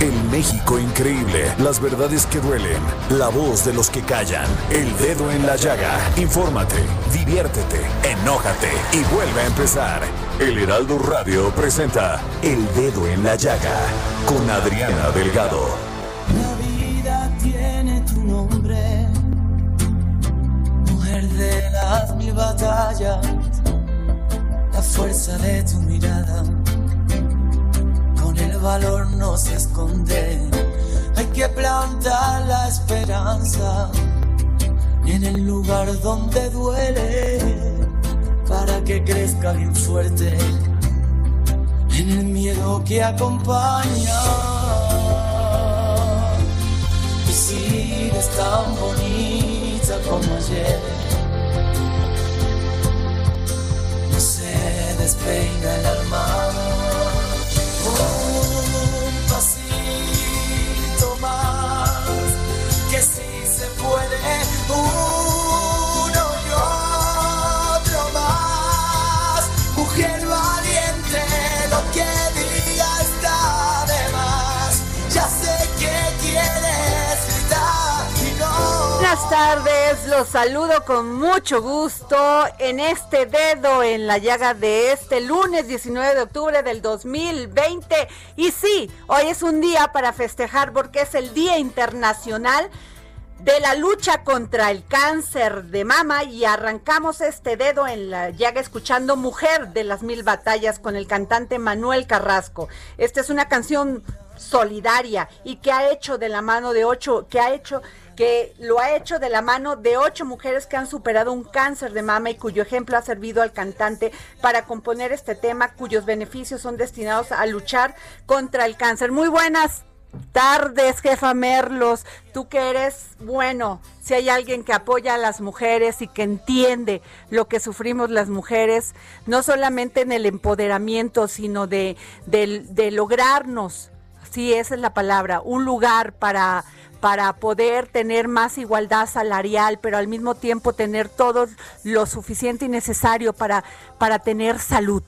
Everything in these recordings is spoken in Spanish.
El México increíble, las verdades que duelen, la voz de los que callan, el dedo en la llaga. Infórmate, diviértete, enójate y vuelve a empezar. El Heraldo Radio presenta El Dedo en la Llaga con Adriana Delgado. La vida tiene tu nombre, mujer de las mil batallas, la fuerza de tu mirada, el valor no se esconde, hay que plantar la esperanza en el lugar donde duele, para que crezca bien fuerte, en el miedo que acompaña y sigues tan bonita como ayer. No se despeina el alma. Que Buenas tardes, los saludo con mucho gusto en este dedo en la llaga de este lunes 19 de octubre del 2020. Y sí, hoy es un día para festejar porque es el Día Internacional de la lucha contra el cáncer de mama y arrancamos este dedo en la llaga escuchando Mujer de las Mil Batallas con el cantante Manuel Carrasco. Esta es una canción solidaria y que ha hecho de la mano de ocho, que ha hecho que lo ha hecho de la mano de ocho mujeres que han superado un cáncer de mama y cuyo ejemplo ha servido al cantante para componer este tema cuyos beneficios son destinados a luchar contra el cáncer. Muy buenas tardes, jefa Merlos. Tú que eres bueno, si hay alguien que apoya a las mujeres y que entiende lo que sufrimos las mujeres, no solamente en el empoderamiento, sino de, de, lograrnos, sí, esa es la palabra, un lugar para para poder tener más igualdad salarial, pero al mismo tiempo tener todo lo suficiente y necesario para, para tener salud.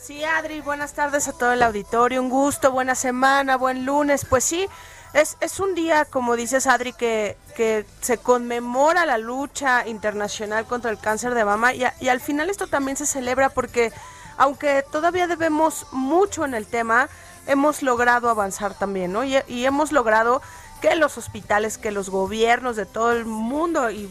Sí, Adri, buenas tardes a todo el auditorio, un gusto, buena semana, buen lunes. Pues sí, es, es un día, como dices, Adri, que, que se conmemora la lucha internacional contra el cáncer de mama y, y al final esto también se celebra porque, aunque todavía debemos mucho en el tema, hemos logrado avanzar también, ¿no? Y hemos logrado que los hospitales, que los gobiernos de todo el mundo y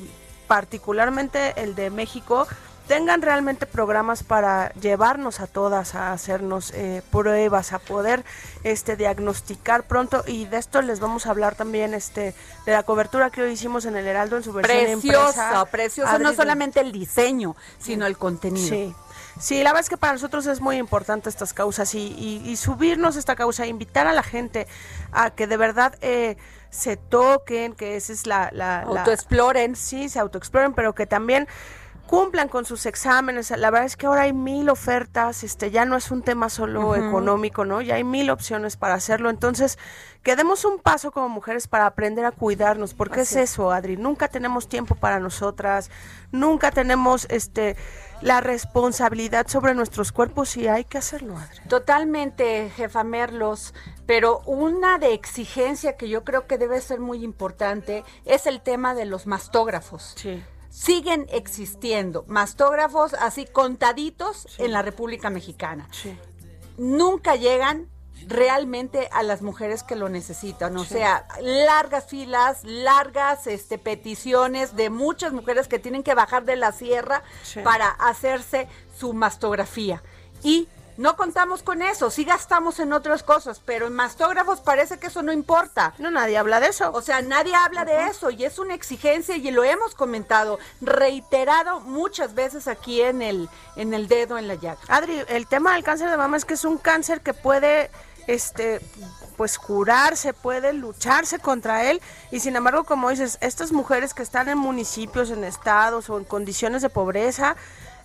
particularmente el de México, tengan realmente programas para llevarnos a todas a hacernos eh, pruebas, a poder este diagnosticar pronto y de esto les vamos a hablar también este de la cobertura que hoy hicimos en el Heraldo en su versión Precioso, impresa. precioso, Adri, no solamente el diseño, sino el contenido. Sí. Sí, la verdad es que para nosotros es muy importante estas causas y, y- y subirnos a esta causa, invitar a la gente a que de verdad eh, se toquen, que esa es la... la, la- Autoexploren. sí, se autoexploren, pero que también cumplan con sus exámenes. La verdad es que ahora hay mil ofertas, este ya no es un tema solo económico, ¿no? Ya hay mil opciones para hacerlo. Entonces, que demos un paso como mujeres para aprender a cuidarnos, porque Así es eso, Adri, nunca tenemos tiempo para nosotras, nunca tenemos este la responsabilidad sobre nuestros cuerpos y hay que hacerlo, Adri. Totalmente, jefa Merlos, pero una de exigencia que yo creo que debe ser muy importante es el tema de los mastógrafos. Sí. Siguen existiendo mastógrafos así contaditos en la República Mexicana. Sí. Nunca llegan realmente a las mujeres que lo necesitan. O sea, largas filas, largas este, peticiones de muchas mujeres que tienen que bajar de la sierra para hacerse su mastografía. Y no contamos con eso, sí gastamos en otras cosas, pero en mastógrafos parece que eso no importa. No, nadie habla de eso. O sea, nadie habla de eso y es una exigencia y lo hemos comentado, reiterado muchas veces aquí en el, en el dedo en la llaga. Adri, el tema del cáncer de mama es que es un cáncer que puede este pues curarse, puede lucharse contra él. Y sin embargo, como dices, estas mujeres que están en municipios, en estados o en condiciones de pobreza,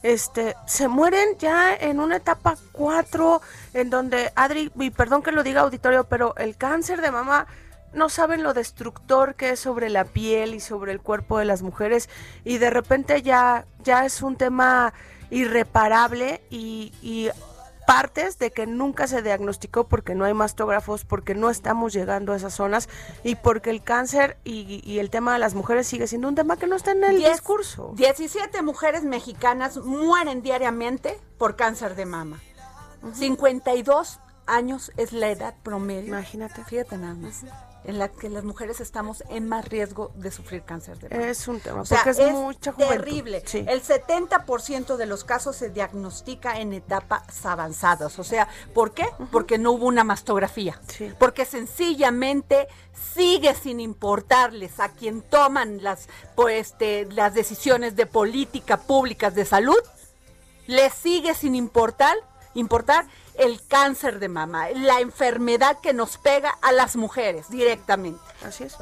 este, se mueren ya en una etapa 4, en donde, Adri, y perdón que lo diga auditorio, pero el cáncer de mama no saben lo destructor que es sobre la piel y sobre el cuerpo de las mujeres. Y de repente ya, ya es un tema irreparable y, y partes de que nunca se diagnosticó porque no hay mastógrafos, porque no estamos llegando a esas zonas y porque el cáncer y, el tema de las mujeres sigue siendo un tema que no está en el discurso. 17 mujeres mexicanas mueren diariamente por cáncer de mama. 52 años es la edad promedio. Imagínate. Fíjate nada más en la que las mujeres estamos en más riesgo de sufrir cáncer de mama. Es un tema, porque es, mucha terrible. El 70% de los casos se diagnostica en etapas avanzadas. O sea, ¿por qué? Porque no hubo una mastografía. Porque sencillamente sigue sin importarles a quien toman las, pues, este, las decisiones de política públicas de salud, les sigue sin importar, importar el cáncer de mama, la enfermedad que nos pega a las mujeres directamente. Así es.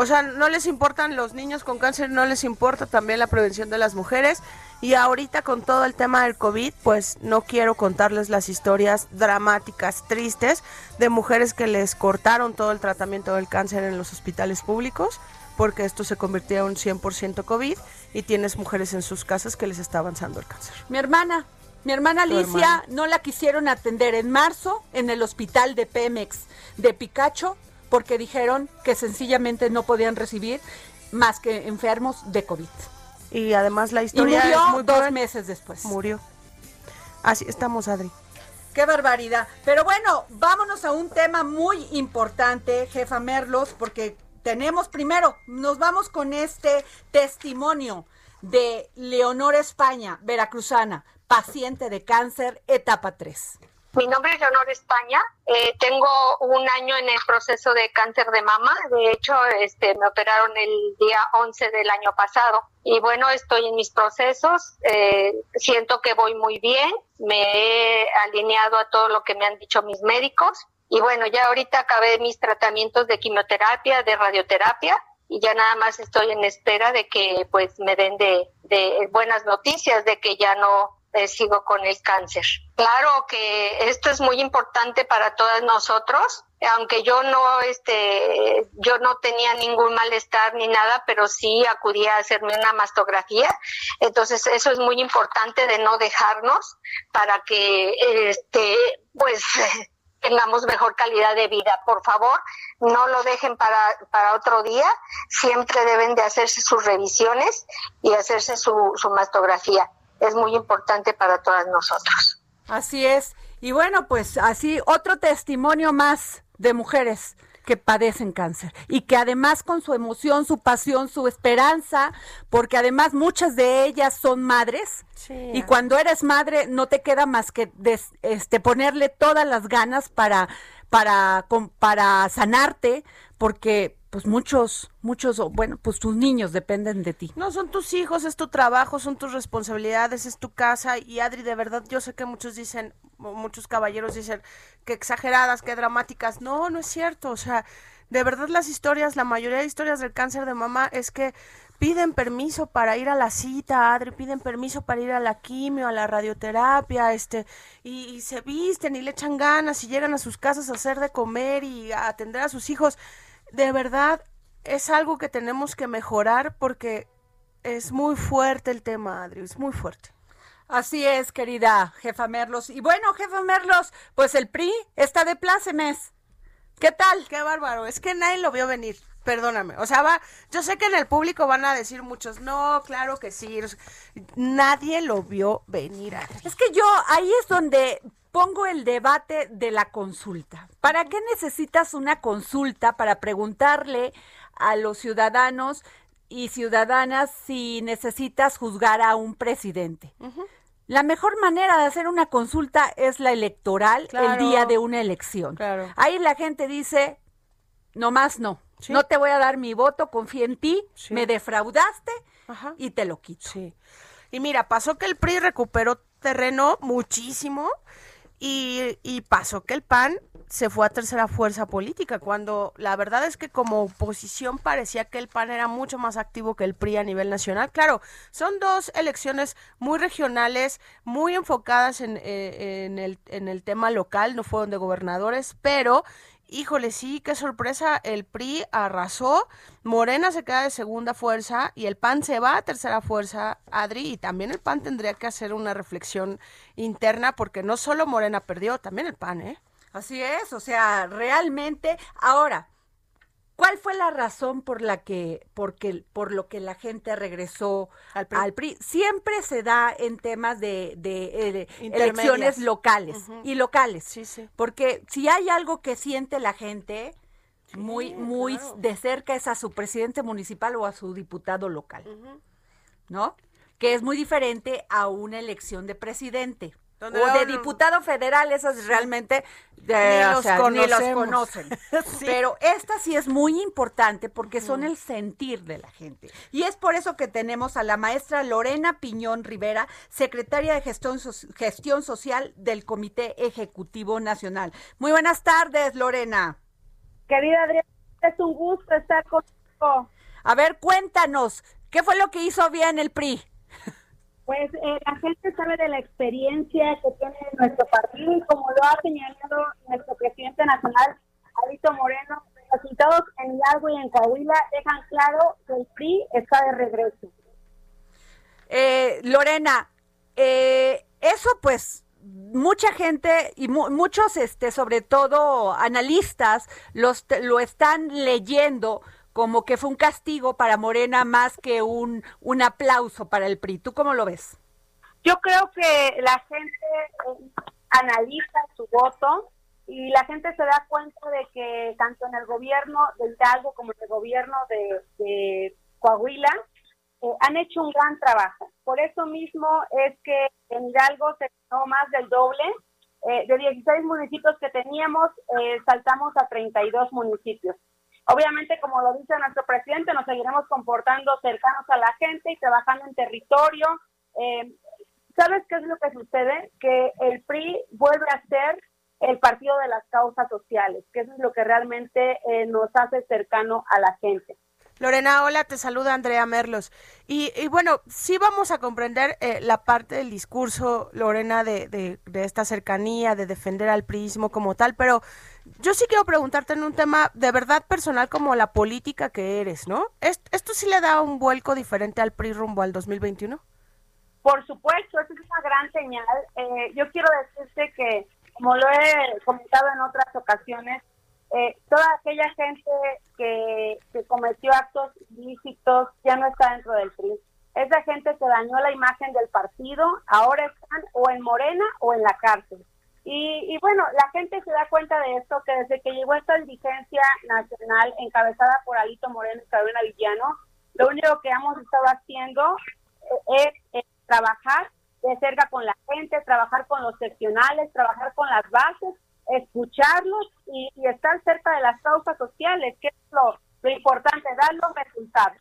O sea, no les importan los niños con cáncer, no les importa también la prevención de las mujeres. Y ahorita con todo el tema del COVID, pues no quiero contarles las historias dramáticas, tristes, de mujeres que les cortaron todo el tratamiento del cáncer en los hospitales públicos, porque esto se convirtió en un 100% COVID y tienes mujeres en sus casas que les está avanzando el cáncer. Mi hermana, mi hermana Alicia no la quisieron atender en marzo en el hospital de Pemex de Picacho porque dijeron que sencillamente no podían recibir más que enfermos de COVID. Y además la historia murió es muy dos meses después. Murió. Así estamos, Adri. Qué barbaridad. Pero bueno, vámonos a un tema muy importante, jefa Merlos, porque tenemos primero, nos vamos con este testimonio de Leonor España, veracruzana, paciente de cáncer, etapa 3. Mi nombre es Leonor España. Eh, tengo un año en el proceso de cáncer de mama. De hecho, este, me operaron el día 11 del año pasado. Y bueno, estoy en mis procesos. Eh, siento que voy muy bien. Me he alineado a todo lo que me han dicho mis médicos. Y bueno, ya ahorita acabé mis tratamientos de quimioterapia, de radioterapia. Y ya nada más estoy en espera de que pues me den de, de buenas noticias de que ya no eh, sigo con el cáncer. Claro que esto es muy importante para todos nosotros, aunque yo no, este, yo no tenía ningún malestar ni nada, pero sí acudí a hacerme una mastografía. Entonces eso es muy importante de no dejarnos para que, este, pues, tengamos mejor calidad de vida. Por favor, no lo dejen para, para otro día. Siempre deben de hacerse sus revisiones y hacerse su, su mastografía es muy importante para todas nosotros. Así es. Y bueno, pues así otro testimonio más de mujeres que padecen cáncer y que además con su emoción, su pasión, su esperanza, porque además muchas de ellas son madres y cuando eres madre no te queda más que este ponerle todas las ganas para para para sanarte, porque pues muchos, muchos, bueno, pues tus niños dependen de ti. No, son tus hijos, es tu trabajo, son tus responsabilidades, es tu casa. Y Adri, de verdad, yo sé que muchos dicen, muchos caballeros dicen que exageradas, que dramáticas. No, no es cierto. O sea, de verdad las historias, la mayoría de historias del cáncer de mamá es que piden permiso para ir a la cita, Adri, piden permiso para ir a la quimio, a la radioterapia, este, y, y se visten y le echan ganas y llegan a sus casas a hacer de comer y a atender a sus hijos de verdad es algo que tenemos que mejorar porque es muy fuerte el tema, Adri, es muy fuerte. Así es, querida jefa Merlos. Y bueno, jefa Merlos, pues el PRI está de plácemes. ¿Qué tal? Qué bárbaro, es que nadie lo vio venir. Perdóname, o sea, va, yo sé que en el público van a decir muchos, no, claro que sí, nadie lo vio venir. Es que yo, ahí es donde pongo el debate de la consulta. ¿Para qué necesitas una consulta para preguntarle a los ciudadanos y ciudadanas si necesitas juzgar a un presidente? La mejor manera de hacer una consulta es la electoral el día de una elección. Ahí la gente dice, no más no. No te voy a dar mi voto, confío en ti, me defraudaste y te lo quito. Y mira, pasó que el PRI recuperó terreno muchísimo y, y pasó que el PAN se fue a tercera fuerza política, cuando la verdad es que como oposición parecía que el PAN era mucho más activo que el PRI a nivel nacional. Claro, son dos elecciones muy regionales, muy enfocadas en, eh, en, el, en el tema local, no fueron de gobernadores, pero híjole, sí, qué sorpresa, el PRI arrasó, Morena se queda de segunda fuerza y el PAN se va a tercera fuerza, Adri, y también el PAN tendría que hacer una reflexión interna porque no solo Morena perdió, también el PAN, ¿eh? Así es, o sea, realmente, ahora, ¿Cuál fue la razón por la que, porque, por lo que la gente regresó al PRI? Siempre se da en temas de, de, eh, elecciones locales y locales. Sí, sí. Porque si hay algo que siente la gente muy, muy de cerca es a su presidente municipal o a su diputado local, ¿no? Que es muy diferente a una elección de presidente o de diputado federal, esas realmente ni, los conocen. Pero esta sí es muy importante porque son el sentir de la gente. Y es por eso que tenemos a la maestra Lorena Piñón Rivera, secretaria de Gestión, Gestión Social del Comité Ejecutivo Nacional. Muy buenas tardes, Lorena. Querida Adriana, es un gusto estar contigo. A ver, cuéntanos, ¿qué fue lo que hizo bien el PRI? Pues eh, la gente sabe de la experiencia que tiene nuestro partido y como lo ha señalado nuestro presidente nacional, Alito Moreno, los resultados en Hidalgo y en Coahuila dejan claro que el PRI está de regreso. Eh, Lorena, eh, eso pues mucha gente y muchos, este, sobre todo analistas, los, lo están leyendo como que fue un castigo para Morena más que un, un aplauso para el PRI. ¿Tú cómo lo ves? Yo creo que la gente eh, analiza su voto y la gente se da cuenta de que tanto en el gobierno de Hidalgo como en el gobierno de, Coahuila eh, han hecho un gran trabajo. Por eso mismo es que en Hidalgo se ganó más del doble. Eh, de 16 municipios que teníamos, saltamos a 32 municipios. Obviamente, como lo dice nuestro presidente, nos seguiremos comportando cercanos a la gente y trabajando en territorio. Eh, ¿Sabes qué es lo que sucede? Que el PRI vuelve a ser el partido de las causas sociales, que eso es lo que realmente eh, nos hace cercano a la gente. Lorena, hola, te saluda Andrea Merlos. Y, bueno, sí vamos a comprender eh, la parte del discurso, Lorena, de, de, de, esta cercanía, de defender al prismo como tal, pero yo sí quiero preguntarte en un tema de verdad personal como la política que eres, ¿no? ¿Esto sí le da un vuelco diferente al PRI rumbo al 2021? Por supuesto, eso es una gran señal. Eh, yo quiero decirte que, como lo he comentado en otras ocasiones, eh, toda aquella gente que, que cometió actos ilícitos ya no está dentro del PRI. Esa gente que dañó la imagen del partido, ahora están o en Morena o en la cárcel. Y, bueno, la gente se da cuenta de esto, que desde que llegó esta dirigencia nacional encabezada por Alito Moreno y Carolina Villano, lo único que hemos estado haciendo eh, es, trabajar de cerca con la gente, trabajar con los seccionales, trabajar con las bases, escucharlos y, estar cerca de las causas sociales, que es lo, importante, dar los resultados.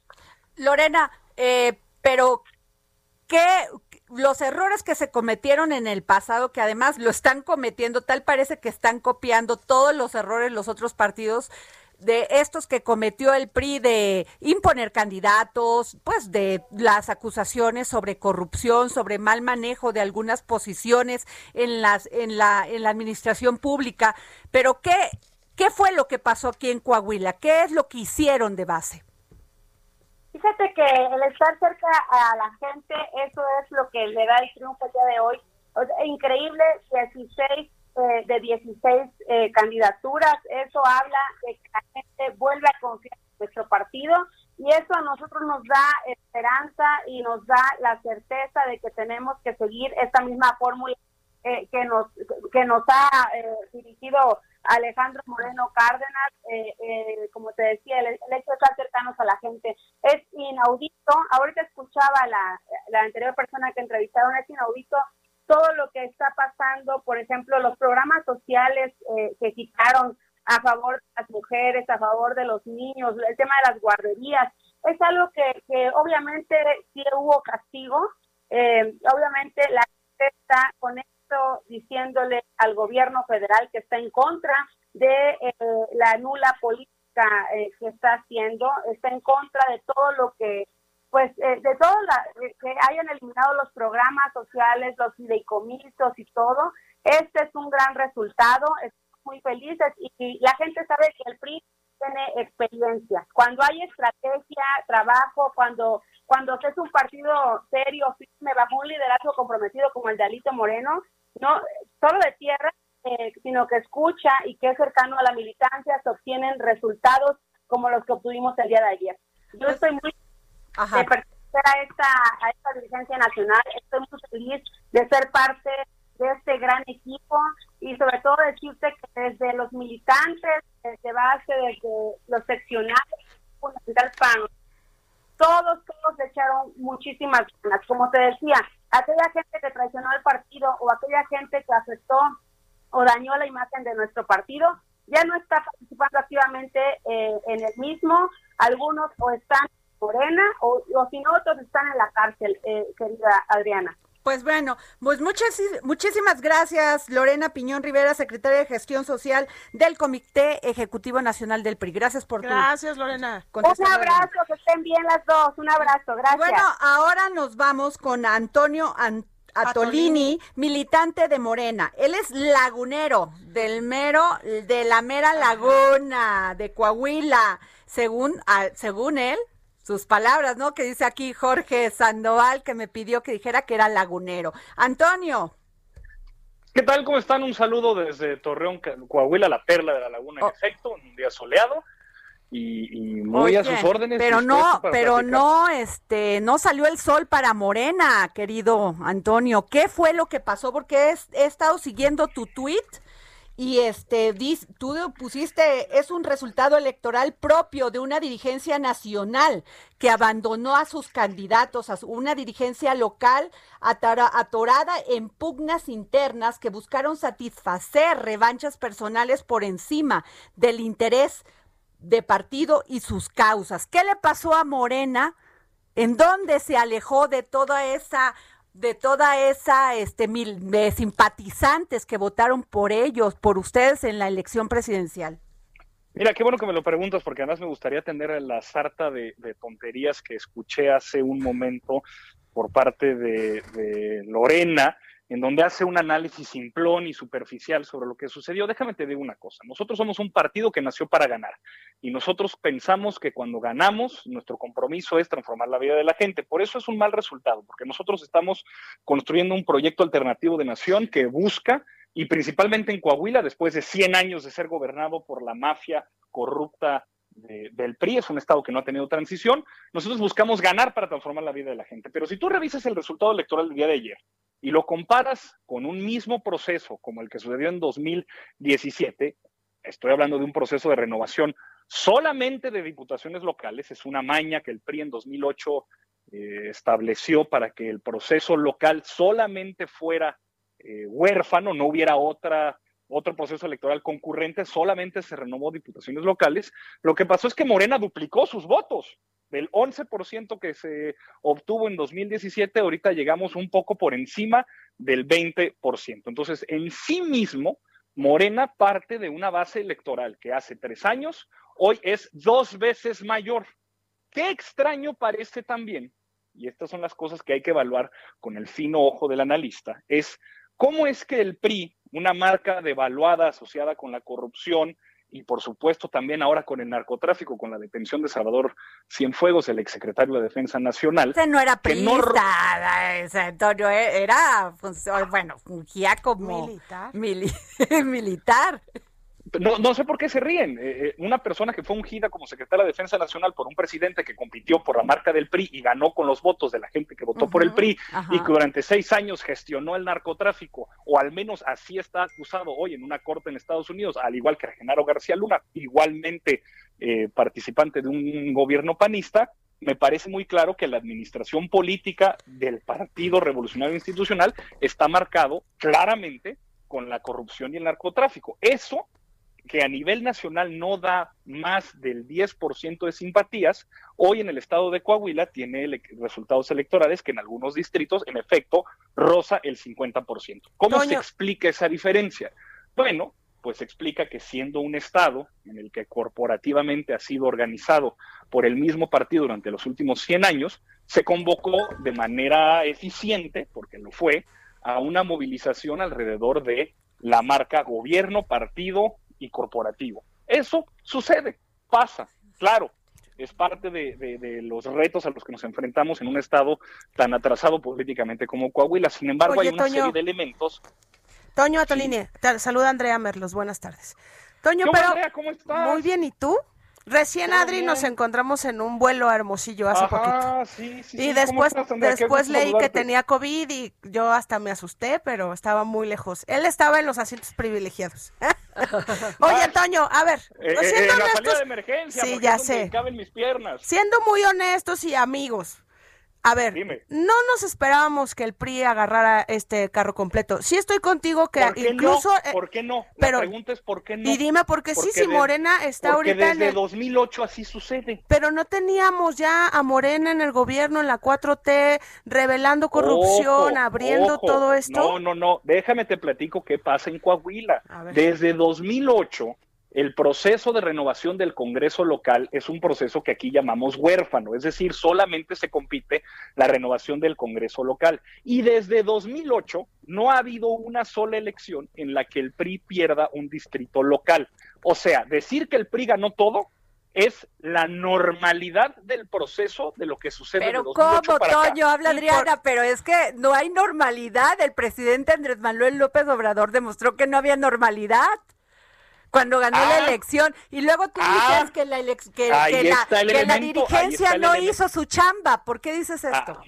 Lorena, eh, pero ¿qué, los errores que se cometieron en el pasado, que además lo están cometiendo, tal parece que están copiando todos los errores los otros partidos de estos que cometió el PRI de imponer candidatos, pues de las acusaciones sobre corrupción, sobre mal manejo de algunas posiciones en las en la en la administración pública, pero qué qué fue lo que pasó aquí en Coahuila? ¿Qué es lo que hicieron de base? Fíjate que el estar cerca a la gente, eso es lo que le da el triunfo el día de hoy. increíble, 16 eh, de 16 eh, candidaturas, eso habla de que la gente vuelve a confiar en nuestro partido y eso a nosotros nos da esperanza y nos da la certeza de que tenemos que seguir esta misma fórmula eh, que nos que nos ha eh, dirigido Alejandro Moreno Cárdenas, eh, como te decía, el, hecho de estar cercanos a la gente es inaudito. Ahorita escuchaba la, la anterior persona que entrevistaron, es inaudito todo lo que está pasando, por ejemplo, los programas sociales que quitaron a favor de las mujeres, a favor de los niños, el tema de las guarderías, es algo que, que obviamente sí hubo castigo, obviamente la gente está con diciéndole al gobierno federal que está en contra de eh, la nula política eh, que está haciendo, está en contra de todo lo que, pues, eh, de todo la, que hayan eliminado los programas sociales, los fideicomisos y todo. Este es un gran resultado, estamos muy felices y, la gente sabe que el PRI tiene experiencia. Cuando hay estrategia, trabajo, cuando cuando es un partido serio, firme, bajo un liderazgo comprometido como el de Alito Moreno, no solo de tierra, eh, sino que escucha y que es cercano a la militancia, se obtienen resultados como los que obtuvimos el día de ayer. Yo pues, estoy muy de pertenecer a esta, a esta dirigencia nacional, estoy muy feliz de ser parte de este gran equipo y sobre todo decirte que desde los militantes, desde base, desde los seccionales, fundamental para todos, todos le echaron muchísimas ganas. Como te decía, aquella gente que traicionó al partido o aquella gente que afectó o dañó la imagen de nuestro partido, ya no está participando activamente eh, en el mismo. Algunos o están en Morena o, o si no, otros están en la cárcel, eh, querida Adriana. Pues bueno, pues muchas, muchísimas gracias, Lorena Piñón Rivera, secretaria de Gestión Social del Comité Ejecutivo Nacional del PRI. Gracias por Gracias, Lorena. Un abrazo, que estén bien las dos. Un abrazo, gracias. Bueno, ahora nos vamos con Antonio Atolini, militante de Morena. Él es lagunero del mero, de la mera laguna de Coahuila. Según, según él, sus palabras, ¿no? Que dice aquí Jorge Sandoval, que me pidió que dijera que era lagunero. Antonio. ¿Qué tal? ¿Cómo están? Un saludo desde Torreón, Coahuila, la perla de la laguna, en oh. efecto, un día soleado. Y, muy a sus órdenes. Pero no, pero no, este, no salió el sol para Morena, querido Antonio. ¿Qué fue lo que pasó? Porque he, he estado siguiendo tu tweet y este, tú pusiste, es un resultado electoral propio de una dirigencia nacional que abandonó a sus candidatos, a una dirigencia local atorada en pugnas internas que buscaron satisfacer revanchas personales por encima del interés de partido y sus causas. ¿Qué le pasó a Morena? ¿En dónde se alejó de toda esa de toda esa este mil simpatizantes que votaron por ellos, por ustedes en la elección presidencial? Mira, qué bueno que me lo preguntas, porque además me gustaría atender la sarta de, tonterías que escuché hace un momento por parte de Lorena, en donde hace un análisis simplón y superficial sobre lo que sucedió. Déjame te digo una cosa, nosotros somos un partido que nació para ganar y nosotros pensamos que cuando ganamos, nuestro compromiso es transformar la vida de la gente. Por eso es un mal resultado, porque nosotros estamos construyendo un proyecto alternativo de nación que busca, y principalmente en Coahuila, después de 100 años de ser gobernado por la mafia corrupta del PRI, es un estado que no ha tenido transición, nosotros buscamos ganar para transformar la vida de la gente. Pero si tú revisas el resultado electoral del día de ayer, y lo comparas con un mismo proceso como el que sucedió en 2017, estoy hablando de un proceso de renovación solamente de diputaciones locales, es una maña que el PRI en 2008 eh, estableció para que el proceso local solamente fuera eh, huérfano, no hubiera otra otro proceso electoral concurrente, solamente se renovó diputaciones locales. Lo que pasó es que Morena duplicó sus votos del 11% que se obtuvo en 2017, ahorita llegamos un poco por encima del 20%. Entonces, en sí mismo, Morena parte de una base electoral que hace tres años, hoy es dos veces mayor. Qué extraño parece también, y estas son las cosas que hay que evaluar con el fino ojo del analista, es cómo es que el PRI, una marca devaluada asociada con la corrupción, y por supuesto también ahora con el narcotráfico, con la detención de Salvador Cienfuegos, el exsecretario de Defensa Nacional. Ese no era priista, ese Antonio, eh, era, bueno, fungía como militar. militar. No, no sé por qué se ríen. Eh, eh, una persona que fue ungida como secretaria de Defensa Nacional por un presidente que compitió por la marca del PRI y ganó con los votos de la gente que votó por el PRI y que durante seis años gestionó el narcotráfico, o al menos así está acusado hoy en una corte en Estados Unidos, al igual que Genaro García Luna, igualmente eh, participante de un gobierno panista, me parece muy claro que la administración política del Partido Revolucionario Institucional está marcado claramente con la corrupción y el narcotráfico. Eso que a nivel nacional no da más del 10% de simpatías, hoy en el estado de Coahuila tiene resultados electorales que en algunos distritos, en efecto, roza el 50%. ¿Cómo se explica esa diferencia? Bueno, pues explica que siendo un estado en el que corporativamente ha sido organizado por el mismo partido durante los últimos 100 años, se convocó de manera eficiente, porque lo fue, a una movilización alrededor de la marca gobierno, partido y corporativo. Eso sucede, pasa, claro, es parte de, los retos a los que nos enfrentamos en un estado tan atrasado políticamente como Coahuila. Sin embargo, hay una serie de elementos. Toño Atolini, saluda Andrea Merlos, buenas tardes. Toño, pero ¿cómo estás? muy bien, ¿y tú? Recién, Adri, nos encontramos en un vuelo a Hermosillo hace poquito. Sí, sí, y después, después leí que tenía COVID y yo hasta me asusté, pero estaba muy lejos. Él estaba en los asientos privilegiados. Oye, Antonio, a ver. Eh, pues eh, en la salida de emergencia, sí, ya sé. Caben mis piernas. Siendo muy honestos y amigos, a ver, no nos esperábamos que el PRI agarrara este carro completo. Sí estoy contigo que incluso... No? ¿Por qué no? Pero, pregunta es por qué no. Y dime por qué sí, si Morena está porque ahorita desde 2008 así sucede. Pero no teníamos ya a Morena en el gobierno, en la 4T, revelando corrupción, abriendo todo esto. No, no, no, déjame te platico qué pasa en Coahuila. Desde 2008 el proceso de renovación del Congreso local es un proceso que aquí llamamos huérfano, es decir, solamente se compite la renovación del Congreso local. Y desde 2008 no ha habido una sola elección en la que el PRI pierda un distrito local. O sea, decir que el PRI ganó todo es la normalidad del proceso de lo que sucede. Pero ¿cómo, Toño? Habla Adriana, pero es que no hay normalidad. El presidente Andrés Manuel López Obrador demostró que no había normalidad cuando ganó la ah. elección. Y luego tú ah. dices que la, que, la, dirigencia no hizo su chamba. ¿Por qué dices ah. esto?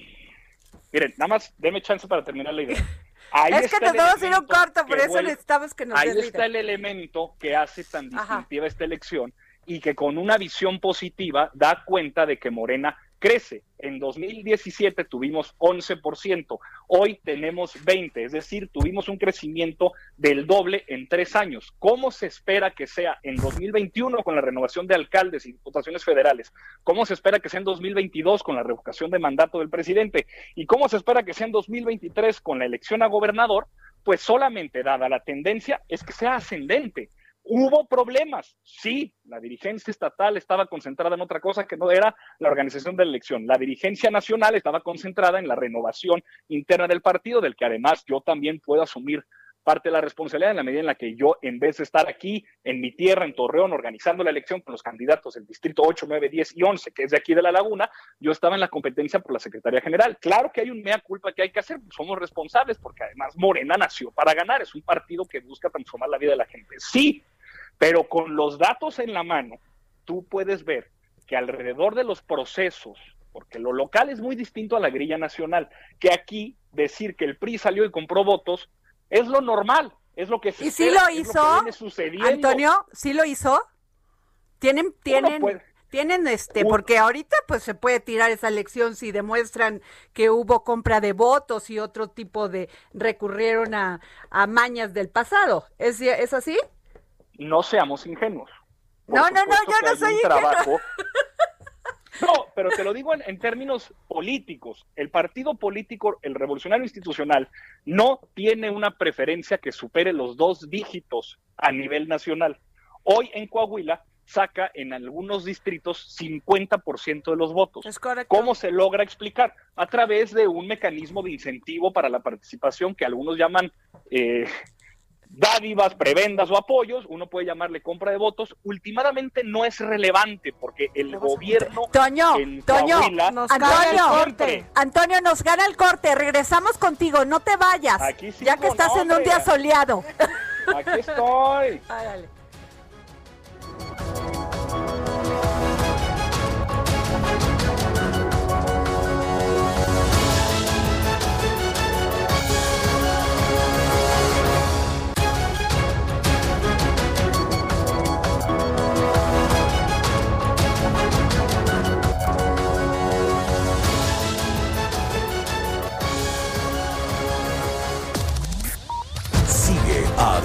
Miren, nada más, déme chance para terminar la idea. es que nos vamos a ir un corto, por eso necesitamos que nos Ahí está el elemento que hace tan distintiva esta elección y que con una visión positiva da cuenta de que Morena crece. En 2017 tuvimos 11%, hoy tenemos 20%, es decir, tuvimos un crecimiento del doble en tres años. ¿Cómo se espera que sea en 2021 con la renovación de alcaldes y diputaciones federales? ¿Cómo se espera que sea en 2022 con la revocación de mandato del presidente? ¿Y cómo se espera que sea en 2023 con la elección a gobernador? Pues solamente dada la tendencia es que sea ascendente. Hubo problemas, sí, la dirigencia estatal estaba concentrada en otra cosa que no era la organización de la elección. La dirigencia nacional estaba concentrada en la renovación interna del partido, del que además yo también puedo asumir parte de la responsabilidad en la medida en la que yo, en vez de estar aquí en mi tierra, en Torreón, organizando la elección con los candidatos del distrito 8, 9, 10 y 11, que es de aquí de la Laguna, yo estaba en la competencia por la Secretaría General. Claro que hay un mea culpa que hay que hacer, somos responsables, porque además Morena nació para ganar, es un partido que busca transformar la vida de la gente. Sí, pero con los datos en la mano, tú puedes ver que alrededor de los procesos, porque lo local es muy distinto a la grilla nacional, que aquí decir que el PRI salió y compró votos es lo normal, es lo que se ¿Y si lo hizo? Antonio, ¿sí lo hizo? Tienen tienen tienen este, porque ahorita pues se puede tirar esa elección si demuestran que hubo compra de votos y otro tipo de recurrieron a, a mañas del pasado. ¿Es, ¿Es así? No seamos ingenuos. no, no, no, yo no soy ingenuo. No, pero te lo digo en, términos políticos. El partido político, el revolucionario institucional, no tiene una preferencia que supere los dos dígitos a nivel nacional. Hoy en Coahuila saca en algunos distritos 50% de los votos. Es correcto. ¿Cómo se logra explicar? A través de un mecanismo de incentivo para la participación que algunos llaman eh, dádivas, prebendas o apoyos, uno puede llamarle compra de votos, últimamente no es relevante porque el gobierno Toño, Toño, nos gana el corte. Antonio, nos gana el corte, regresamos contigo, no te vayas, ya que estás en un día soleado. Aquí estoy.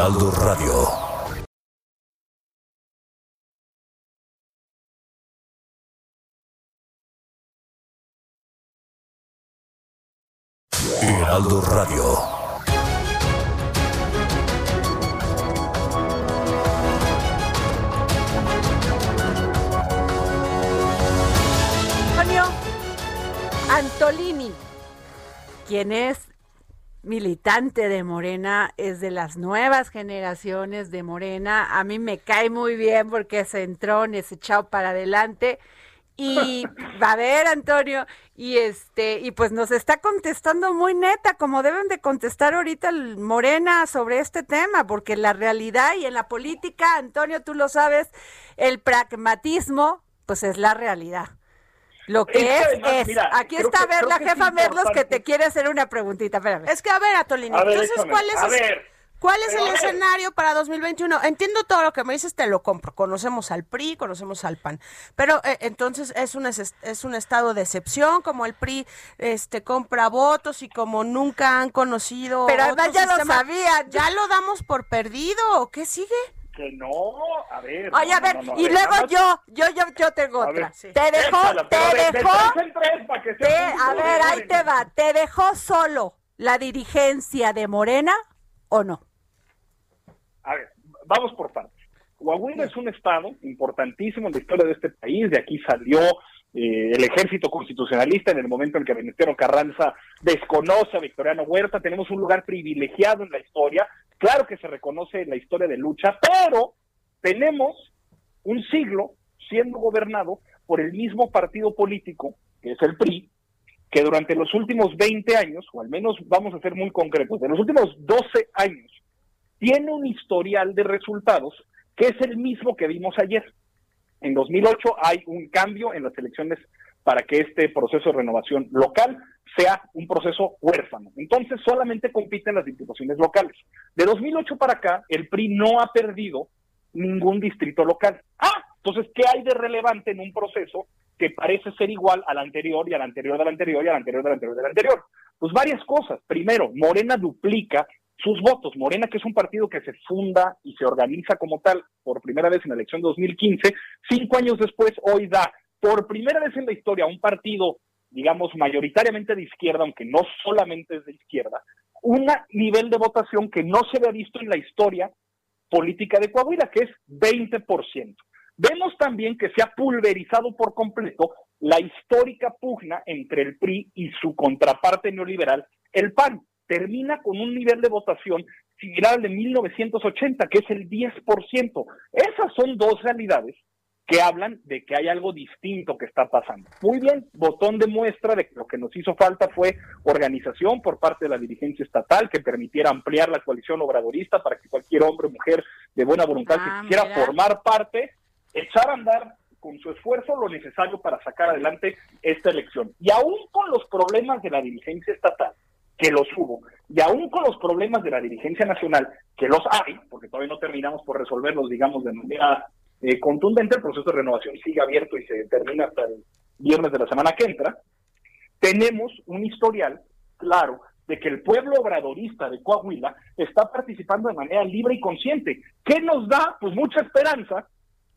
Heraldo Radio. Heraldo Radio. Antonio Antolini, quien es militante de Morena, es de las nuevas generaciones de Morena. A mí me cae muy bien porque es entrón, es echado para adelante y va a ver, Antonio, y este, y pues nos está contestando muy neta, como deben de contestar ahorita el Morena sobre este tema, porque la realidad y en la política, Antonio, tú lo sabes, el pragmatismo, pues es la realidad. Lo que es, es. Aquí está, a ver, la jefa Merlos que te quiere hacer una preguntita. Espérame. Es que, a ver, Atolini, entonces, ¿cuál es? A ver, ¿Cuál es el escenario para 2021? Entiendo todo lo que me dices, te lo compro. Conocemos al PRI, conocemos al PAN. Pero eh, entonces es un, es un estado de excepción, como el PRI este compra votos y como nunca han conocido. Pero además ya lo sabían. ¿Ya lo damos por perdido o qué sigue? Que no, a ver. Oye, a ver, y luego yo, yo, yo, yo tengo otra. Te dejó, te dejó. a ver, ahí te va. ¿Te dejó solo la dirigencia de Morena o no? a ver, vamos por partes. Coahuila es un estado importantísimo en la historia de este país, de aquí salió eh, el ejército constitucionalista en el momento en que Venustiano Carranza desconoce a Victoriano Huerta, tenemos un lugar privilegiado en la historia, claro que se reconoce la historia de lucha, pero tenemos un siglo siendo gobernado por el mismo partido político, que es el PRI, que durante los últimos 20 años, o al menos vamos a ser muy concretos, de los últimos 12 años, tiene un historial de resultados que es el mismo que vimos ayer. En 2008 hay un cambio en las elecciones para que este proceso de renovación local sea un proceso huérfano. Entonces solamente compiten las diputaciones locales. De 2008 para acá, el PRI no ha perdido ningún distrito local. Ah, entonces, ¿qué hay de relevante en un proceso que parece ser igual al anterior y al anterior del anterior y al anterior del anterior del anterior? Pues varias cosas. Primero, Morena duplica sus votos. Morena, que es un partido que se funda y se organiza como tal por primera vez en la elección 2015, cinco años después, hoy da por primera vez en la historia un partido, digamos, mayoritariamente de izquierda, aunque no solamente es de izquierda, un nivel de votación que no se había visto en la historia política de Coahuila, que es 20%. Vemos también que se ha pulverizado por completo la histórica pugna entre el PRI y su contraparte neoliberal, el PAN termina con un nivel de votación similar al de 1980, que es el 10%. Esas son dos realidades que hablan de que hay algo distinto que está pasando. Muy bien, botón de muestra de que lo que nos hizo falta fue organización por parte de la dirigencia estatal que permitiera ampliar la coalición obradorista para que cualquier hombre o mujer de buena voluntad que ah, quisiera formar parte, echar a andar con su esfuerzo lo necesario para sacar adelante esta elección. Y aún con los problemas de la dirigencia estatal, que los hubo, y aún con los problemas de la dirigencia nacional, que los hay, porque todavía no terminamos por resolverlos, digamos, de manera eh, contundente, el proceso de renovación sigue abierto y se termina hasta el viernes de la semana que entra, tenemos un historial claro de que el pueblo obradorista de Coahuila está participando de manera libre y consciente. ¿Qué nos da? Pues mucha esperanza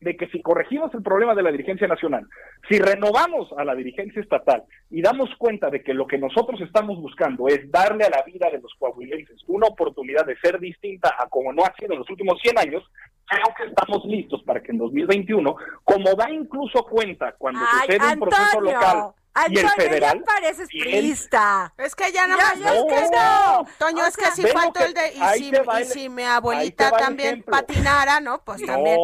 de que si corregimos el problema de la dirigencia nacional, si renovamos a la dirigencia estatal y damos cuenta de que lo que nosotros estamos buscando es darle a la vida de los coahuilenses una oportunidad de ser distinta a como no ha sido en los últimos 100 años, creo que estamos listos para que en 2021, como da incluso cuenta cuando sucede un proceso local, y el federal. Ya pareces prista. Es que ya no más. es que no. Toño, es que si faltó el de. Y si, y si mi abuelita también patinara, ¿no? Pues también.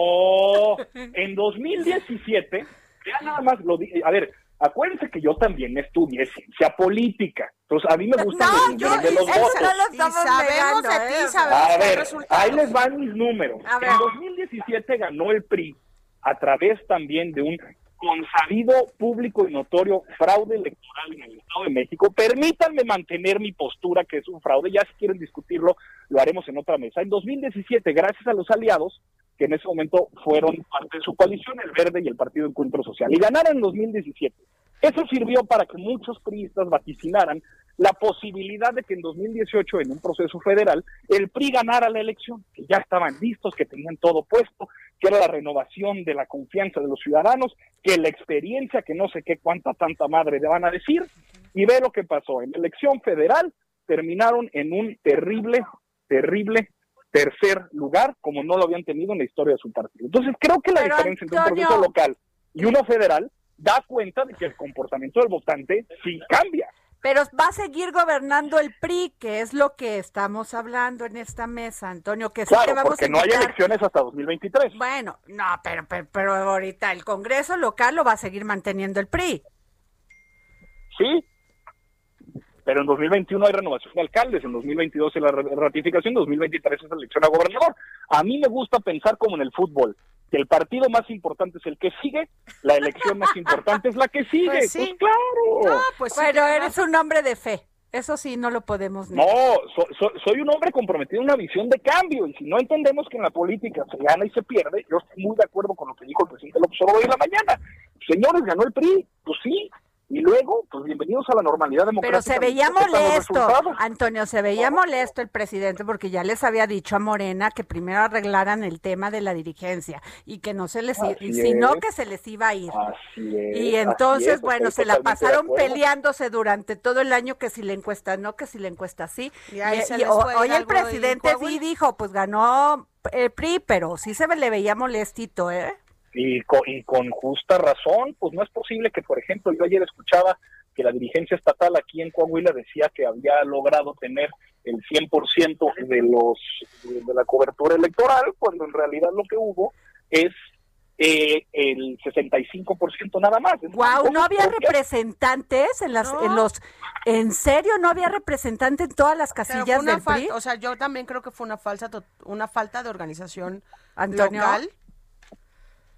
en 2017, ya nada más lo A ver, Acuérdense que yo también estudié ciencia política. Entonces, a mí me gusta No, yo- de los eso votos. no lo sabemos negando, de ti, ¿eh? sabemos A ver, ahí les van mis números. A ver. En 2017 ganó el PRI a través también de un consabido público y notorio fraude electoral en el Estado de México. Permítanme mantener mi postura que es un fraude. Ya si quieren discutirlo, lo haremos en otra mesa. En 2017, gracias a los aliados, que en ese momento fueron parte de su coalición, el Verde y el Partido Encuentro Social, y ganaron en 2017. Eso sirvió para que muchos priistas vaticinaran la posibilidad de que en 2018, en un proceso federal, el PRI ganara la elección, que ya estaban listos, que tenían todo puesto, que era la renovación de la confianza de los ciudadanos, que la experiencia, que no sé qué cuánta tanta madre le van a decir, y ve lo que pasó. En la elección federal terminaron en un terrible, terrible tercer lugar, como no lo habían tenido en la historia de su partido. Entonces creo que la Pero, diferencia entre un proceso local y uno federal da cuenta de que el comportamiento del votante sí cambia. Pero va a seguir gobernando el PRI, que es lo que estamos hablando en esta mesa, Antonio, que sí que Claro, vamos porque a no hay elecciones hasta 2023. Bueno, no, pero, pero, pero ahorita el Congreso local lo va a seguir manteniendo el PRI. Sí. Pero en 2021 hay renovación de alcaldes, en 2022 es la ra- ratificación, en 2023 es la elección a gobernador. A mí me gusta pensar como en el fútbol, que el partido más importante es el que sigue, la elección más importante es la que sigue. Pues Pues, claro. Pues Pero eres un hombre de fe. Eso sí, no lo podemos No, negar. so- so- soy un hombre comprometido en una visión de cambio y si no entendemos que en la política se gana y se pierde, yo estoy muy de acuerdo con lo que dijo el presidente López Obrador hoy en la mañana. Señores, ganó el PRI, pues sí, y luego, pues bienvenidos a la normalidad democrática. Pero se veía molesto. Antonio, se veía molesto el presidente porque ya les había dicho a Morena que primero arreglaran el tema de la dirigencia y que no se les, i- Así sino es. que se les iba a ir. Así es, Y así entonces, es, bueno, se la pasaron peleándose durante todo el año que si la encuesta no, que si la encuesta sí. Y ahí se les ho- fue hoy el presidente sí dijo, pues ganó el PRI, pero sí se le veía molestito, ¿eh? Y con, y con justa razón, pues no es posible que, por ejemplo, yo ayer escuchaba que la dirigencia estatal aquí en Coahuila decía que había logrado tener el 100% de los de, la cobertura electoral, cuando en realidad lo que hubo es eh, el 65% nada más. Wow, no había representantes en las No. en los en serio no había representantes en todas las casillas una del PRI. o sea, yo también creo que fue una falsa to- una falta de organización Antonio. local.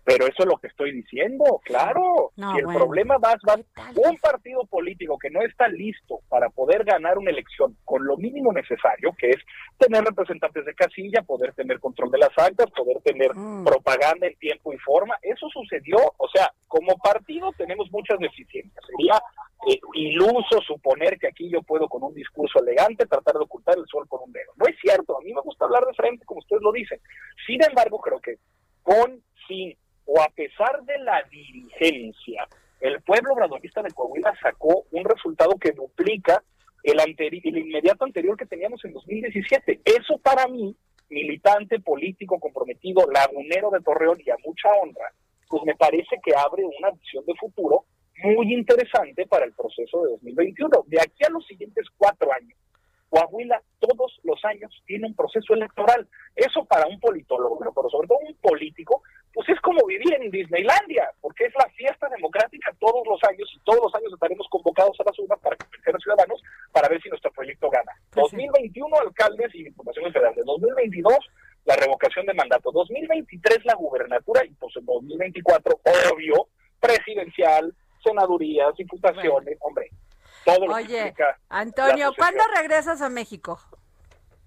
Pero eso es lo que estoy diciendo, claro. No, si el bueno. problema va, va un partido político que no está listo para poder ganar una elección con lo mínimo necesario, que es tener representantes de casilla, poder tener control de las actas, poder tener Mm. propaganda en tiempo y forma, eso sucedió. O sea, como partido tenemos muchas deficiencias. Sería eh, iluso suponer que aquí yo puedo con un discurso elegante tratar de ocultar el sol con un dedo. No es cierto, a mí me gusta hablar de frente como ustedes lo dicen. Sin embargo, creo que con, sin o a pesar de la dirigencia, el pueblo obradorista de Coahuila sacó un resultado que duplica el, el inmediato anterior que teníamos en 2017. Eso para mí, militante, político, comprometido, lagunero de Torreón y a mucha honra, pues me parece que abre una visión de futuro muy interesante para el proceso de 2021. De aquí a los siguientes cuatro años, Coahuila todos los años tiene un proceso electoral. Eso para un politólogo, pero sobre todo un político, pues es como vivir en Disneylandia, porque es la fiesta democrática todos los años y todos los años estaremos convocados a las urnas para convencer a los ciudadanos para ver si nuestro proyecto gana. Pues sí. 2021 alcaldes y diputaciones federales, 2022 la revocación de mandato, 2023 la gubernatura y pues en 2024 obvio presidencial, senadurías, diputaciones, hombre, todo lo que Antonio, ¿cuándo regresas a México?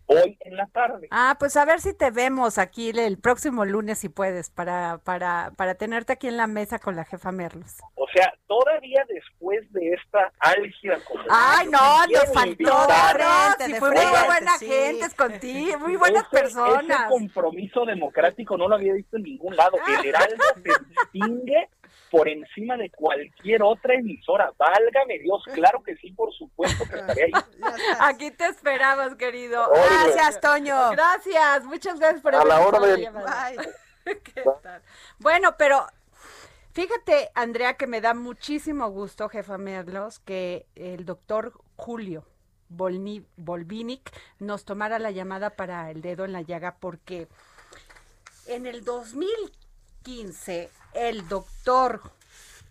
Hoy en la tarde. Ah, pues a ver si te vemos aquí el próximo lunes si puedes para para para tenerte aquí en la mesa con la jefa Merlos. O sea, todavía después de esta álgida Ay, no, nos faltó. De fuimos muy buenas sí. gentes contigo, muy buenas Ese personas. compromiso democrático no lo había visto en ningún lado. El Heraldo se distingue por encima de cualquier otra emisora. Válgame Dios, claro que sí, por supuesto que estaré ahí. Aquí te esperamos, querido. Gracias, Toño. Gracias, muchas gracias por A haber la tomado orden. llamada. Bye. ¿Qué tal? Bueno, pero fíjate, Andrea, que me da muchísimo gusto, jefa Merlos, que el doctor Julio Volvinic nos tomara la llamada para el dedo en la llaga, porque en el 2015 el doctor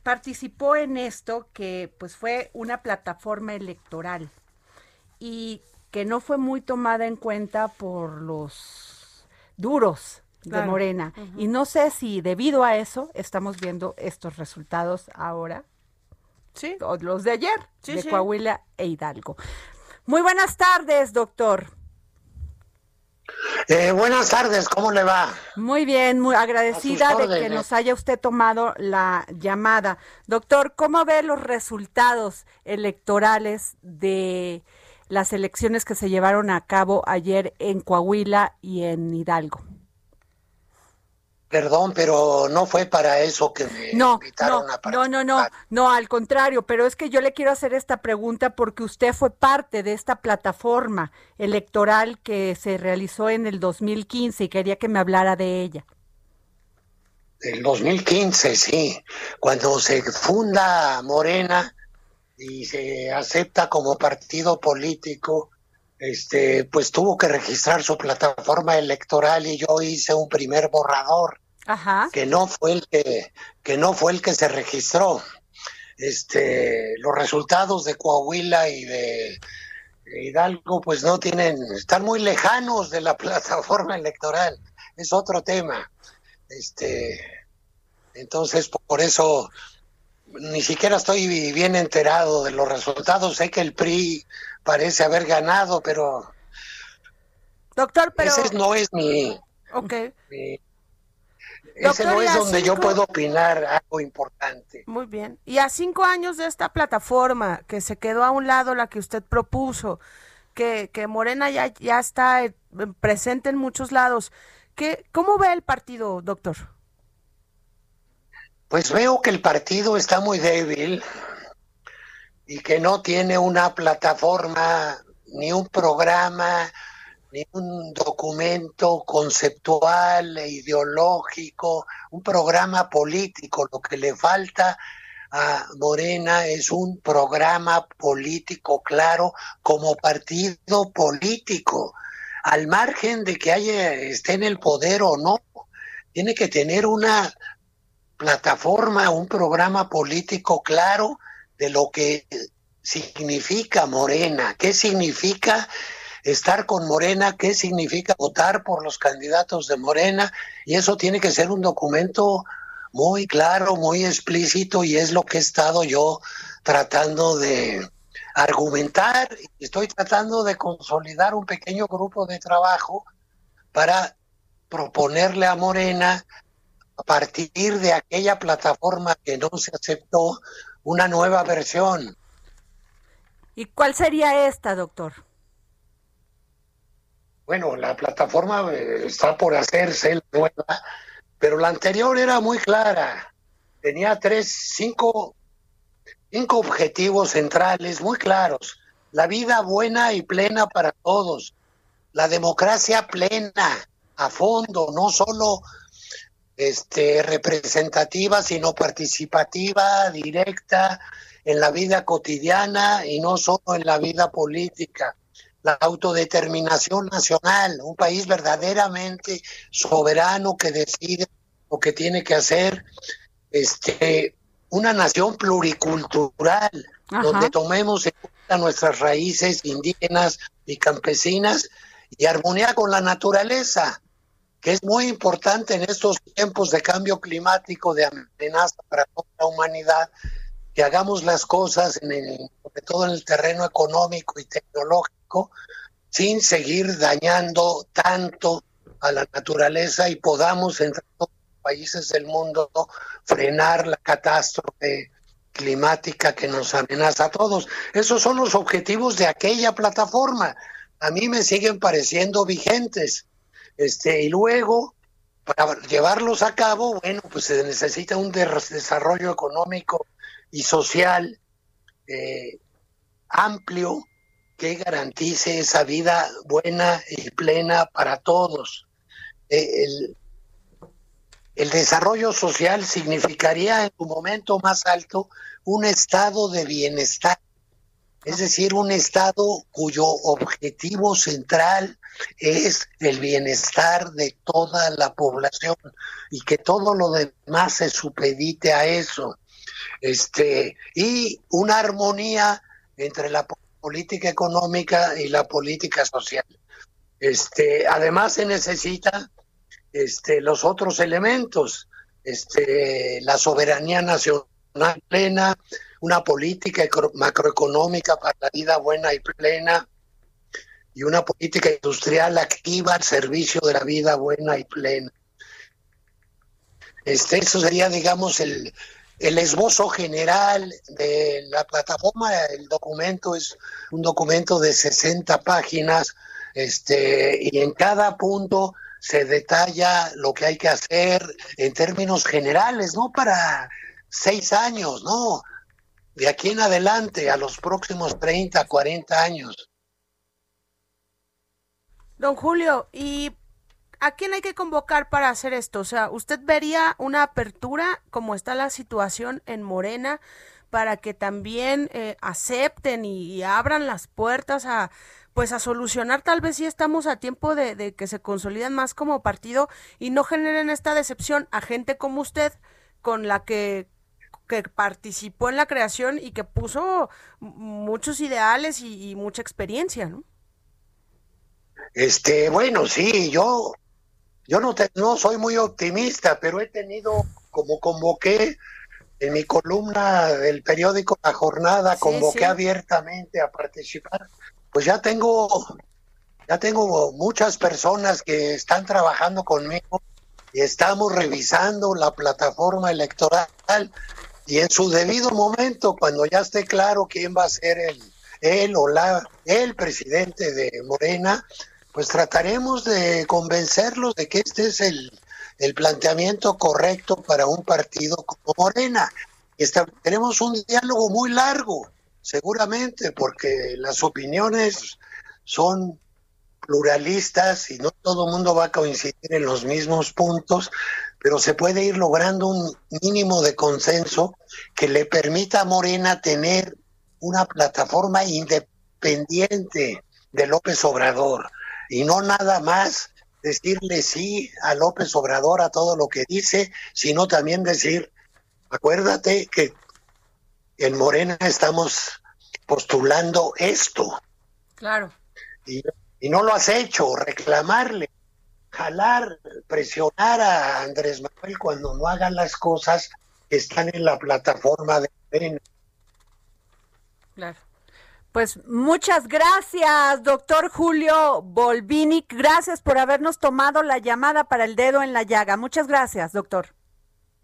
participó en esto que pues fue una plataforma electoral y que no fue muy tomada en cuenta por los duros de Morena. Y no sé si debido a eso estamos viendo estos resultados ahora. Sí. O los de ayer, de Coahuila e Hidalgo. Muy buenas tardes, doctor. Eh, buenas tardes, ¿cómo le va? Muy bien, muy agradecida de que nos haya usted tomado la llamada. Doctor, ¿cómo ve los resultados electorales de las elecciones que se llevaron a cabo ayer en Coahuila y en Hidalgo? Perdón, pero no fue para eso que me no, invitaron no, a No, no, no, no, al contrario, pero es que yo le quiero hacer esta pregunta porque usted fue parte de esta plataforma electoral que se realizó en el 2015 y quería que me hablara de ella. El 2015, sí, cuando se funda Morena y se acepta como partido político, este, pues tuvo que registrar su plataforma electoral y yo hice un primer borrador que no fue el que, que no fue el que se registró. Este, los resultados de Coahuila y de Hidalgo, pues no tienen, están muy lejanos de la plataforma electoral. Es otro tema. Este, entonces, por eso ni siquiera estoy bien enterado de los resultados. Sé que el PRI parece haber ganado, pero. Doctor, pero. Ese no es mi. Ok. Ese no es donde yo puedo opinar algo importante. Muy bien. Y a cinco años de esta plataforma, que se quedó a un lado la que usted propuso, que, que Morena ya, ya está eh, presente en muchos lados, ¿qué, ¿cómo ve el partido, doctor? Pues veo que el partido está muy débil y que no tiene una plataforma ni un programa ni un documento conceptual e ideológico, un programa político. Lo que le falta a Morena es un programa político claro como partido político, al margen de que haya, esté en el poder o no. Tiene que tener una plataforma, un programa político claro de lo que significa Morena, qué significa estar con Morena, qué significa votar por los candidatos de Morena, y eso tiene que ser un documento muy claro, muy explícito, y es lo que he estado yo tratando de argumentar, estoy tratando de consolidar un pequeño grupo de trabajo para proponerle a Morena, a partir de aquella plataforma que no se aceptó, una nueva versión. ¿Y cuál sería esta, doctor? Bueno, la plataforma eh, está por hacerse nueva, pero la anterior era muy clara. Tenía tres, cinco, cinco objetivos centrales muy claros. La vida buena y plena para todos. La democracia plena, a fondo, no solo este, representativa, sino participativa, directa en la vida cotidiana y no solo en la vida política la autodeterminación nacional, un país verdaderamente soberano que decide lo que tiene que hacer, este, una nación pluricultural, donde tomemos en cuenta nuestras raíces indígenas y campesinas y armonía con la naturaleza, que es muy importante en estos tiempos de cambio climático, de amenaza para toda la humanidad, que hagamos las cosas, en el, sobre todo en el terreno económico y tecnológico, sin seguir dañando tanto a la naturaleza y podamos entre todos los países del mundo frenar la catástrofe climática que nos amenaza a todos. Esos son los objetivos de aquella plataforma. A mí me siguen pareciendo vigentes. Este, y luego, para llevarlos a cabo, bueno, pues se necesita un desarrollo económico y social eh, amplio que garantice esa vida buena y plena para todos. Eh, el, el desarrollo social significaría en su momento más alto un estado de bienestar, es decir, un estado cuyo objetivo central es el bienestar de toda la población y que todo lo demás se supedite a eso. Este, y una armonía entre la política económica y la política social. Este, además se necesita este, los otros elementos, este, la soberanía nacional plena, una política macroeconómica para la vida buena y plena y una política industrial activa al servicio de la vida buena y plena. Este, eso sería, digamos, el, el esbozo general de la plataforma, el documento es un documento de 60 páginas, este, y en cada punto se detalla lo que hay que hacer en términos generales, no para seis años, no, de aquí en adelante, a los próximos 30, 40 años. Don Julio, ¿y ¿a quién hay que convocar para hacer esto? O sea, ¿usted vería una apertura como está la situación en Morena para que también eh, acepten y, abran las puertas a pues a solucionar tal vez si estamos a tiempo de, que se consoliden más como partido y no generen esta decepción a gente como usted con la que que participó en la creación y que puso muchos ideales y, y, mucha experiencia, ¿no? Este, bueno, sí, yo yo no, no soy muy optimista, pero he tenido, como convoqué en mi columna del periódico La Jornada, convoqué abiertamente a participar, pues ya tengo, ya tengo muchas personas que están trabajando conmigo y estamos revisando la plataforma electoral y en su debido momento, cuando ya esté claro quién va a ser el, él o la, el presidente de Morena, pues trataremos de convencerlos de que este es el, planteamiento correcto para un partido como Morena. tenemos un diálogo muy largo, seguramente, porque las opiniones son pluralistas y no todo el mundo va a coincidir en los mismos puntos, pero se puede ir logrando un mínimo de consenso que le permita a Morena tener una plataforma independiente de López Obrador y no nada más decirle sí a López Obrador a todo lo que dice, sino también decir, acuérdate que en Morena estamos postulando esto. Claro. Y, no lo has hecho, reclamarle, jalar, presionar a Andrés Manuel cuando no hagan las cosas que están en la plataforma de Morena. Claro. Pues muchas gracias, doctor Julio Volvinic. Gracias por habernos tomado la llamada para el dedo en la llaga. Muchas gracias, doctor.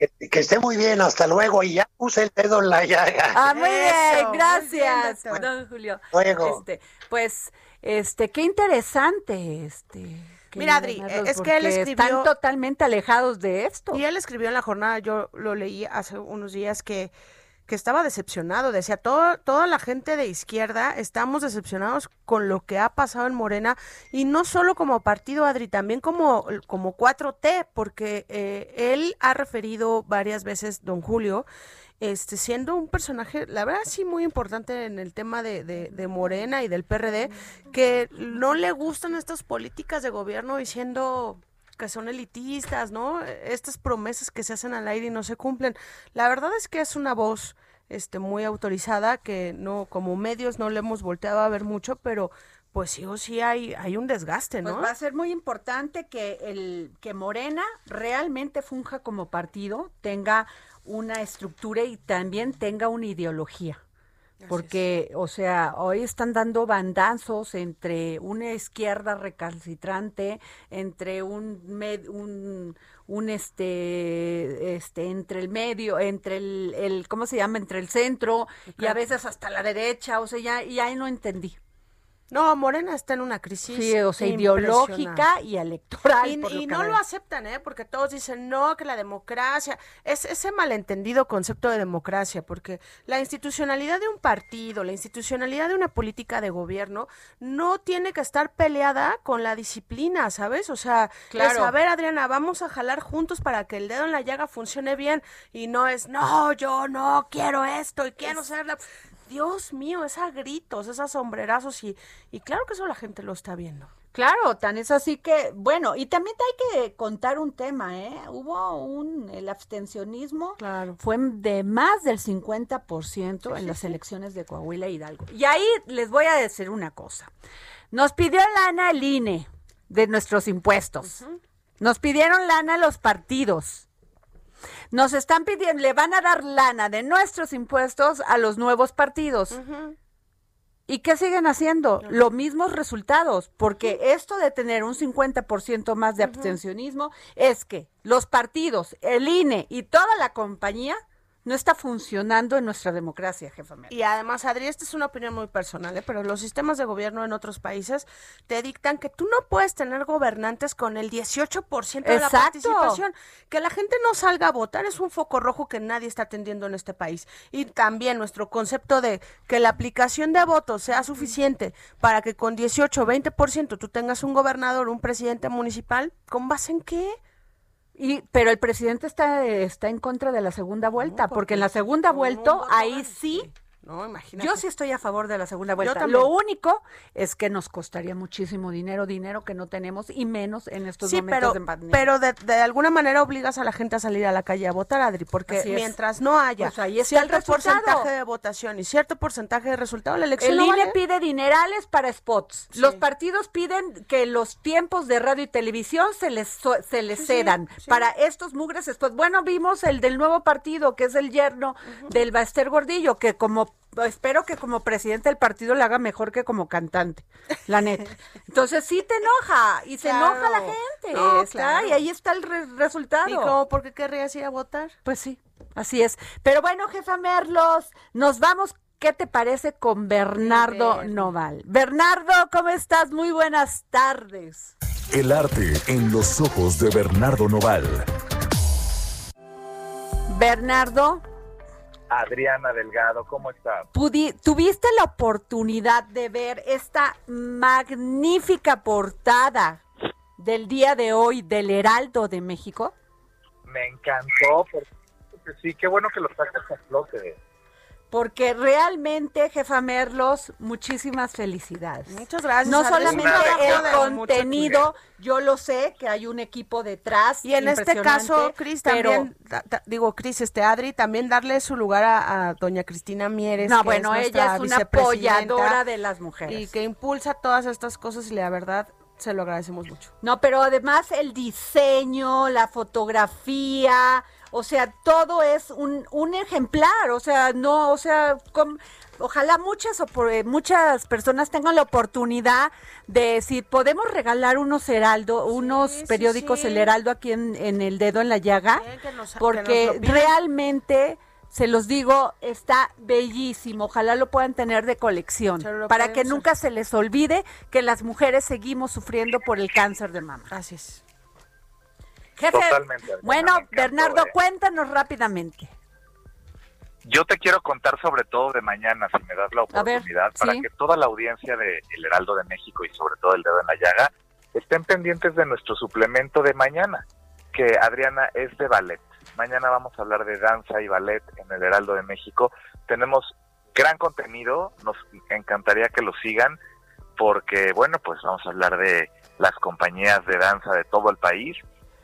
Que, esté muy bien, hasta luego. Y ya puse el dedo en la llaga. Ah, muy bien, gracias, don Julio. Luego. Este, pues, este, qué interesante, este. Mira, Adri, es que él escribió... Están totalmente alejados de esto. Y él escribió en la jornada, yo lo leí hace unos días, que que estaba decepcionado, decía, todo, toda la gente de izquierda estamos decepcionados con lo que ha pasado en Morena y no solo como partido, Adri, también como, como 4T, porque eh, él ha referido varias veces, don Julio, este, siendo un personaje, la verdad sí muy importante en el tema de, de, Morena y del PRD, que no le gustan estas políticas de gobierno diciendo que son elitistas, ¿no? Estas promesas que se hacen al aire y no se cumplen. La verdad es que es una voz este muy autorizada que no como medios no le hemos volteado a ver mucho, pero pues sí o sí hay hay un desgaste, ¿no? Pues va a ser muy importante que el que Morena realmente funja como partido, tenga una estructura y también tenga una ideología porque, o sea, hoy están dando bandazos entre una izquierda recalcitrante, entre un, un, un este, este, entre el medio, entre el, el, ¿cómo se llama? Entre el centro y a veces hasta la derecha, o sea, ya, y ahí no entendí. No, Morena está en una crisis ideológica y electoral. Y, no lo aceptan, ¿eh? Porque todos dicen, no, que la democracia, es ese malentendido concepto de democracia, porque la institucionalidad de un partido, la institucionalidad de una política de gobierno, no tiene que estar peleada con la disciplina, ¿sabes? O sea, es, a ver, Adriana, vamos a jalar juntos para que el dedo en la llaga funcione bien, y no es, no, yo no quiero esto y quiero ser la Dios mío, es a gritos, es a sombrerazos y, y claro que eso la gente lo está viendo. Claro, tan es así que, bueno, y también hay que contar un tema, ¿eh? Hubo un, el abstencionismo Claro. fue de más del 50% en las elecciones de Coahuila e Hidalgo. Y ahí les voy a decir una cosa. Nos pidió lana el INE de nuestros impuestos. Nos pidieron lana los partidos. Nos están pidiendo, le van a dar lana de nuestros impuestos a los nuevos partidos. ¿Y qué siguen haciendo? Los mismos resultados, porque esto de tener un 50% más de abstencionismo es que los partidos, el INE y toda la compañía no está funcionando en nuestra democracia, jefa. Y además, Adri, esta es una opinión muy personal, ¿eh? pero los sistemas de gobierno en otros países te dictan que tú no puedes tener gobernantes con el 18% de la participación. Que la gente no salga a votar es un foco rojo que nadie está atendiendo en este país. Y también nuestro concepto de que la aplicación de votos sea suficiente para que con 18 o 20% tú tengas un gobernador, un presidente municipal, ¿con base en qué? Y, pero el presidente está, está en contra de la segunda vuelta, porque porque en la segunda vuelta, ahí sí, No, imagínate. yo sí estoy a favor de la segunda vuelta. Lo único es que nos costaría muchísimo dinero, dinero que no tenemos y menos en estos Sí, momentos pero, de pandemia. pero de, de alguna manera obligas a la gente a salir a la calle a votar, Adri, porque mientras no haya Pues ahí está el cierto porcentaje de votación y cierto porcentaje de resultado, la elección El no INE vale. pide dinerales para spots. Sí. Los partidos piden que los tiempos de radio y televisión se les se les Sí, cedan para estos mugres spots. Bueno, vimos el del nuevo partido, que es el yerno del Baster Gordillo, que como espero que como presidente del partido le haga mejor que como cantante, la neta. Entonces sí te enoja y se Claro. enoja la gente. No, está, claro. Y ahí está el re- resultado. ¿Y cómo por qué querrías ir a votar? Pues sí, así es. Pero bueno, jefa Merlos, nos vamos. ¿Qué te parece con Bernardo. Noval? Bernardo, ¿cómo estás? Muy buenas tardes. El arte en los ojos de Bernardo Noval. Bernardo, Adriana Delgado, ¿cómo estás? ¿tuviste la oportunidad de ver esta magnífica portada del día de hoy del Heraldo de México? Me encantó, porque sí, qué bueno que lo sacas a flote. Porque realmente, jefa Merlos, muchísimas felicidades. Muchas gracias. No solamente el contenido, yo lo sé que hay un equipo detrás. Y en este caso, Cris, también, ta- ta- digo, Cris, este Adri, también darle su lugar a, a doña Cristina Mieres. No, que bueno, es ella nuestra es una apoyadora de las mujeres. Y que impulsa todas estas cosas y la verdad se lo agradecemos mucho. No, pero además el diseño, la fotografía, o sea, todo es un, un ejemplar, o sea, no, o sea, ojalá muchas eh, muchas personas tengan la oportunidad de si podemos regalar unos heraldo, unos sí, periódicos sí. el heraldo aquí en, en el dedo en la llaga, que nos- porque realmente se los digo, está bellísimo. Ojalá lo puedan tener de colección para que nunca se les olvide que las mujeres seguimos sufriendo por el cáncer de mama. Así es. Jefe, Totalmente, bueno, Bernardo, eh. cuéntanos rápidamente. Yo te quiero contar sobre todo de mañana, si me das la ver, oportunidad, para sí. que toda la audiencia de El Heraldo de México y sobre todo El Dedo en la Llaga estén pendientes de nuestro suplemento de mañana, que Adriana es de ballet. Mañana vamos a hablar de danza y ballet en El Heraldo de México. Tenemos gran contenido, nos encantaría que lo sigan, porque bueno, pues vamos a hablar de las compañías de danza de todo el país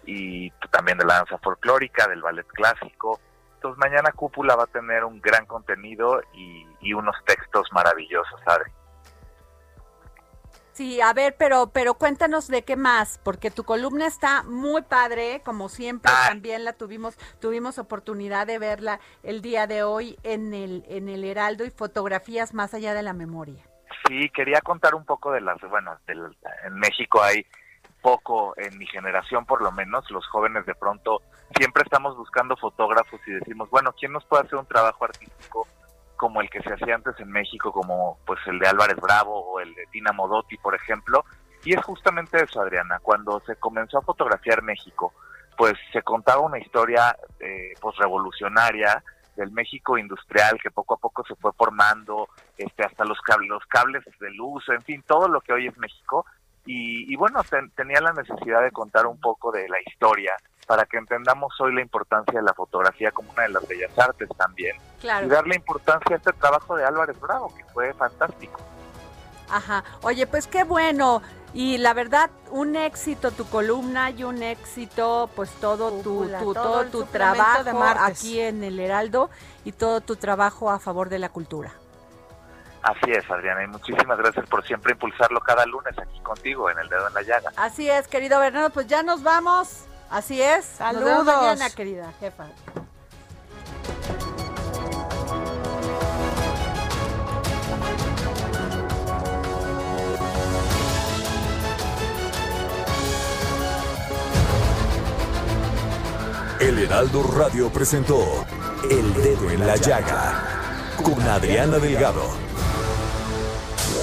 y también de la danza folclórica, del ballet clásico. Entonces mañana Cúpula va a tener un gran contenido y, y unos textos maravillosos, Adri. Sí, a ver, pero pero cuéntanos de qué más, porque tu columna está muy padre, como siempre Ah. también la tuvimos tuvimos oportunidad de verla el día de hoy en el en el Heraldo y fotografías más allá de la memoria. Sí, quería contar un poco de las, bueno, del- en México hay poco, en mi generación por lo menos, los jóvenes de pronto siempre estamos buscando fotógrafos y decimos, bueno, ¿quién nos puede hacer un trabajo artístico como el que se hacía antes en México, como pues el de Álvarez Bravo o el de Tina Modotti, por ejemplo? Y es justamente eso, Adriana, cuando se comenzó a fotografiar México, pues se contaba una historia eh, pues revolucionaria del México industrial que poco a poco se fue formando, este hasta los cables, los cables de luz, en fin, todo lo que hoy es México. Y, y bueno, ten- tenía la necesidad de contar un poco de la historia para que entendamos hoy la importancia de la fotografía como una de las bellas artes también y darle importancia a este trabajo de Álvarez Bravo, que fue fantástico. Ajá. Oye, pues qué bueno. Y la verdad, un éxito tu columna y un éxito, pues todo tu, tu todo, tu trabajo aquí en el Heraldo y todo tu trabajo a favor de la cultura. Así es, Adriana, y muchísimas gracias por siempre impulsarlo cada lunes aquí contigo en el dedo en la llaga. Así es, querido Bernardo, pues ya nos vamos. Así es. Saludos. Nos mañana, querida jefa. El Heraldo Radio presentó El Dedo en la Llaga con Adriana Delgado.